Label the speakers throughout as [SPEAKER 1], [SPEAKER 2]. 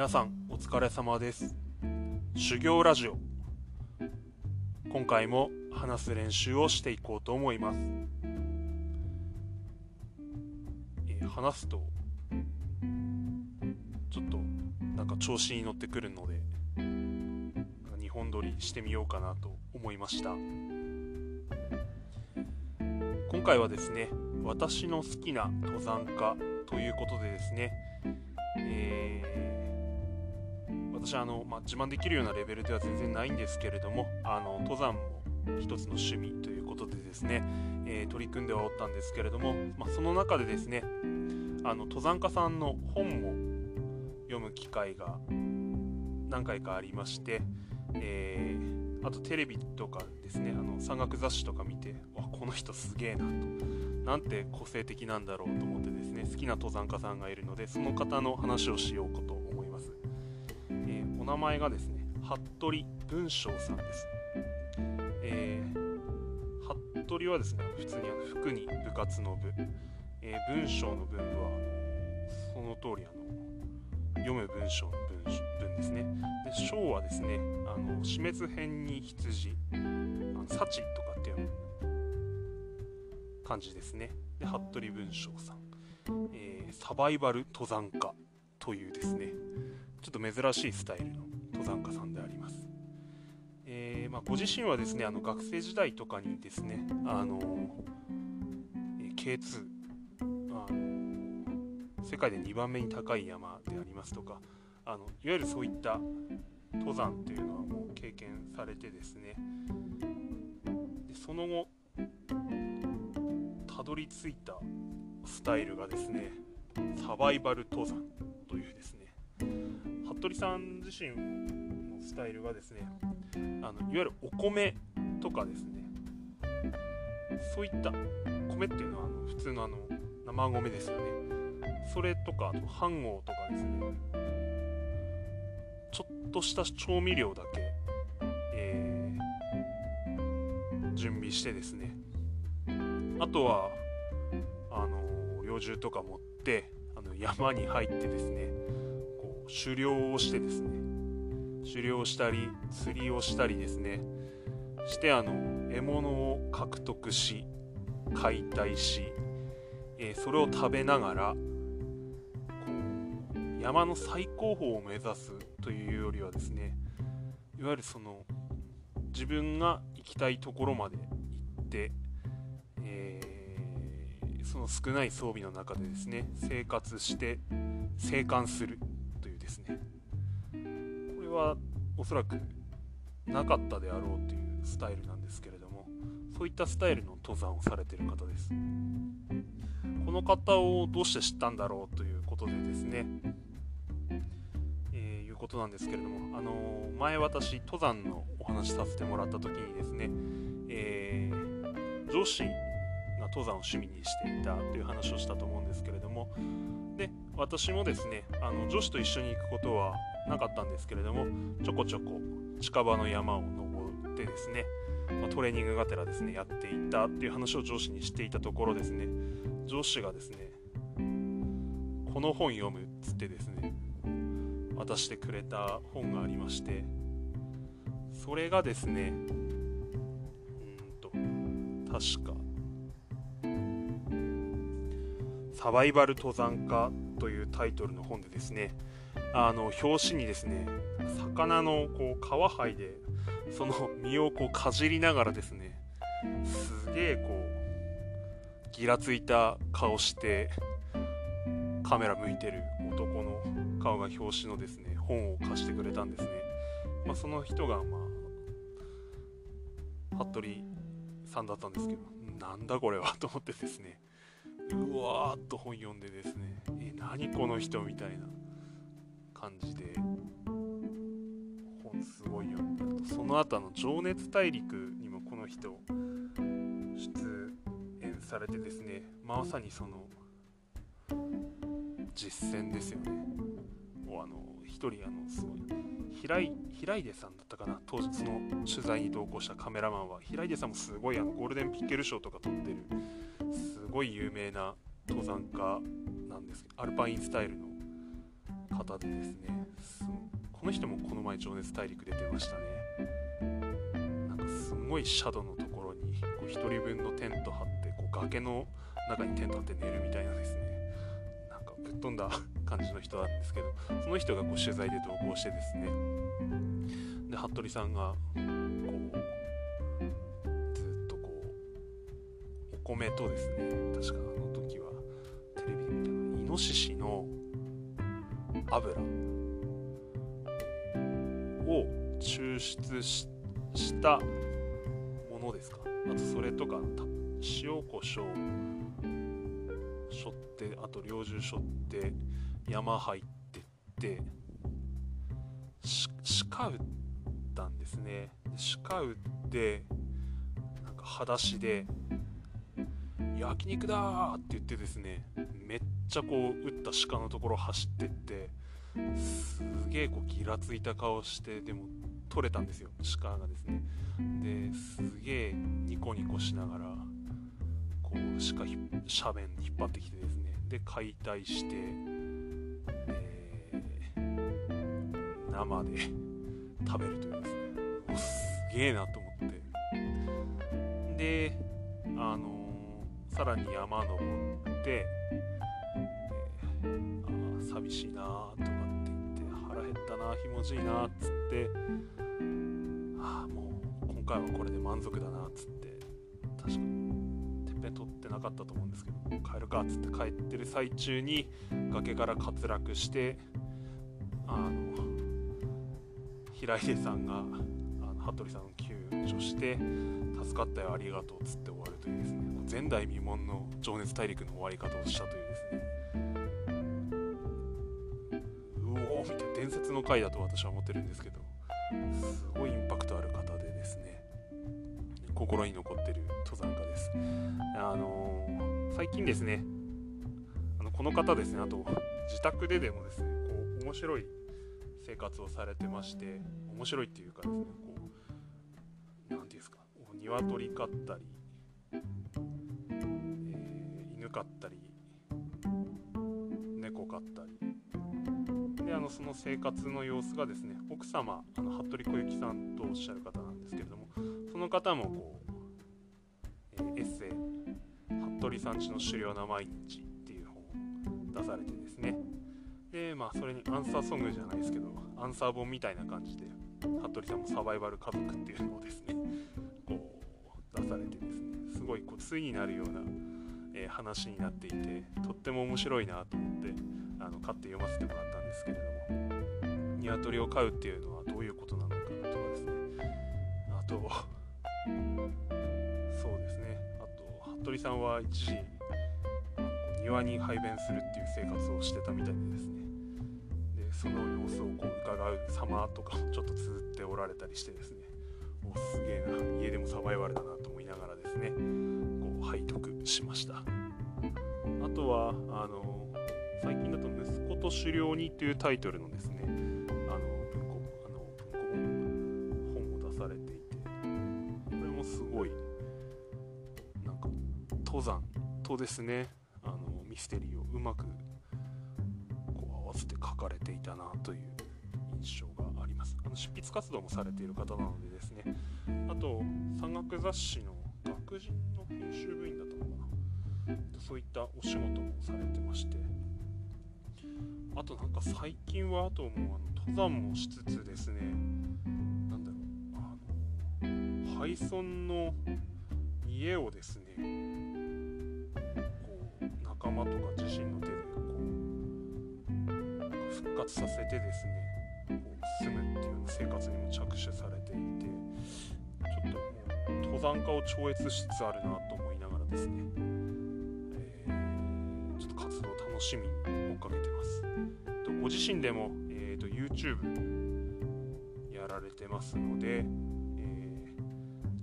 [SPEAKER 1] 皆さんお疲れ様です。修行ラジオ。今回も話す練習をしていこうと思います、えー話すとちょっとなんか調子に乗ってくるので2本撮りしてみようかなと思いました。今回はですね私の好きな登山家ということでですね、私あの、まあ、自慢できるようなレベルでは全然ないんですけれどもあの登山も一つの趣味ということでですね、えー取り組んではおったんですけれども、まあ、その中でですねあの登山家さんの本も読む機会が何回かありまして、えーあとテレビとかですねあの山岳雑誌とか見てわこの人すげえなとなんて個性的なんだろうと思ってですね好きな登山家さんがいるのでその方の話をしようか、名前がですね服部文章さんです、えー服部はですね普通にあの服に部活の部、えー文章の文部はその通りあの読む文章の文文ですね。で章はですねあの死滅編に羊あの幸とかっていう感じですね。で服部文章さん、えーサバイバル登山家というですねちょっと珍しいスタイルの登山家さんであります、えーまあ、ご自身はですねあの学生時代とかにですねあの、え K2 あの世界で2番目に高い山でありますとかあのいわゆるそういった登山っていうのはもう経験されてですねでその後たどり着いたスタイルがですねサバイバル登山。服部さん自身のスタイルがですねあのいわゆるお米とかですねそういった米っていうのはあの普通のあの生米ですよね。それとかあと飯盒とかですね。ちょっとした調味料だけ、えー準備してですね。あとはあの猟銃とか持ってあの山に入ってですね。狩猟をしてですね。狩猟したり釣りをしたりですね。してあの獲物を獲得し解体し、えーそれを食べながら山の最高峰を目指すというよりはですねいわゆるその自分が行きたいところまで行って、えーその少ない装備の中でですね生活して生還する。ですね。これはおそらくなかったであろうというスタイルなんですけれどもそういったスタイルの登山をされている方です。この方をどうして知ったんだろうということでですね、えいうことなんですけれども、あのー前私登山のお話しさせてもらった時にですね、えー上司登山を趣味にしていたという話をしたと思うんですけれども。で私もですねあの女子と一緒に行くことはなかったんですけれどもちょこちょこ近場の山を登ってですね、まトレーニングがてらですねやっていたっていう話を上司にしていたところですね。上司がですねこの本読むっつってですね渡してくれた本がありましてそれがですねうんと確かサバイバル登山家というタイトルの本でですねあの表紙にですね魚のこう皮剥いでその身をこうかじりながらですねすげえこうギラついた顔してカメラ向いてる男の顔が表紙のですね本を貸してくれたんですね、まあ、その人がまあ服部さんだったんですけどなんだこれはと思ってですね。うわーっと本読んでですね。え何この人みたいな感じで。本すごい読んだと。その後あの「情熱大陸」にもこの人出演されてですね。まさにその実践ですよね。をあの一人あのすごい平井平出さんだったかな。当時その取材に同行したカメラマンは平出さんもすごいあのゴールデンピッケル賞とか取ってるすごい有名な登山家なんですけどアルパインスタイルの方でですねこの人もこの前情熱大陸出てましたね。なんかすごいシャドウのところにこう1人分のテント張ってこう崖の中にテント張って寝るみたいなですね。なんかぶっ飛んだ感じの人なんですけどその人がこう取材で同行してですね。で服部さんがこう米とですね確かあの時はテレビで見たのイノシシの油を抽出したものですか？あとそれとか塩コショウしょってあと猟銃しょって山入ってって鹿撃ったんですね。鹿撃ってなんか裸足で焼肉だって言ってですねめっちゃこう撃った鹿のところ走ってってすげえこうギラついた顔してでも取れたんですよ鹿がですね。ですげえニコニコしながらこう鹿斜面引っ張ってきてですね。で解体して、えー、生で食べるというですね。すげえなと思って。であの、さらに山登って、えー、あ寂しいなとかって言って腹減ったなひもじいなっつってああもう今回はこれで満足だなっつって確かにてっぺん取ってなかったと思うんですけど帰るかっつって帰ってる最中に崖から滑落してあの平出さんがあの服部さんを救助して助かったよありがとうっつって終わるというですね。前代未聞の情熱大陸の終わり方をしたというですね。うおーみたいな伝説の回だと私は思ってるんですけど。すごいインパクトある方でですね。心に残ってる登山家です。あのー、最近ですねあのこの方ですねあと自宅ででもですねこう面白い生活をされてまして面白いっていうかですねこう何て言うんですか鶏飼ったり、犬飼ったり猫飼ったり。であのその生活の様子がですね奥様あの服部小雪さんとおっしゃる方なんですけれどもその方もこう、えー、エッセイ「服部さんちの狩猟な毎日」っていう本を出されてですね。でまあそれにアンサーソングじゃないですけどアンサー本みたいな感じで服部さんもサバイバル家族っていうのをですねこう出されてですねすごいこう対になるような、えー、話になっていてとっても面白いなと思ってあの買って読ませてもらったんですけれども鶏を飼うっていうのはどういうことなのかとかですね。あとそうですね。あと服部さんは一時庭に排便するっていう生活をしてたみたいでですね。でその様子をこう伺う様とかもちょっと綴っておられたりしてですね。おすげえな。家でもサバイバルだなと思いながらですねこう背徳しました。はあの最近だと「息子と狩猟に」っていうタイトルのですねあの文庫あの文庫本を出されていてこれもすごいなんか登山とですね。あのミステリーをうまくこう合わせて書かれていたなという印象があります。あの執筆活動もされている方なのでですね。あと山岳雑誌の学人の編集部員だったのかな。そういったお仕事もされてまして。あとなんか最近はあともうあの登山もしつつですね。なんだろう。あの廃村の家をですね仲間とか自身の手でこう復活させてですねこう住むっていうような生活にも着手されていてちょっともう登山家を超越しつつあるなと思いながらですね、趣味に追っかけてます。ご自身でも、えーと、YouTube やられてますので、え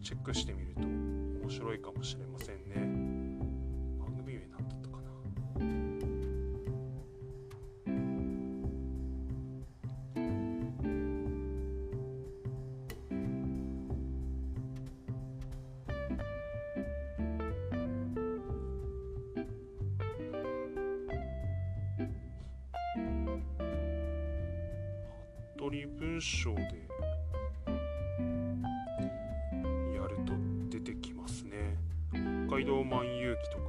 [SPEAKER 1] ー、チェックしてみると面白いかもしれませんね。人文章でやると出てきますね。北海道万有記とか。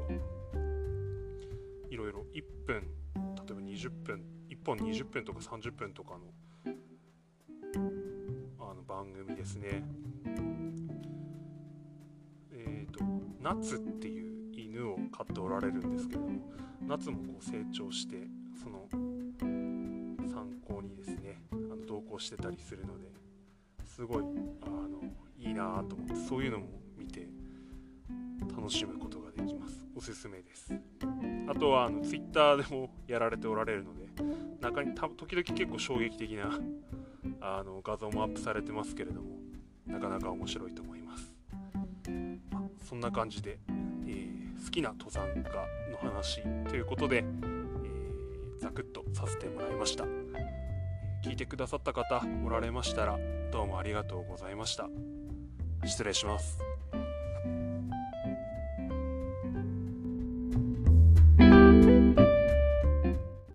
[SPEAKER 1] いろいろ。1分例えば20分1本20分とか30分とかのあの番組ですね。えっ、ー、と夏っていう犬を飼っておられるんですけども夏もこう成長してその参考にですねしてたりするのですごいあのいいなと思ってそういうのも見て楽しむことができます。おすすめです。あとはあの Twitter でもやられておられるので中にた時々結構衝撃的なあの画像もアップされてますけれどもなかなか面白いと思います。そんな感じで、えー、好きな登山家の話ということで、えー、ザクッとさせてもらいました。聞いてくださった方おられましたらどうもありがとうございました。失礼します。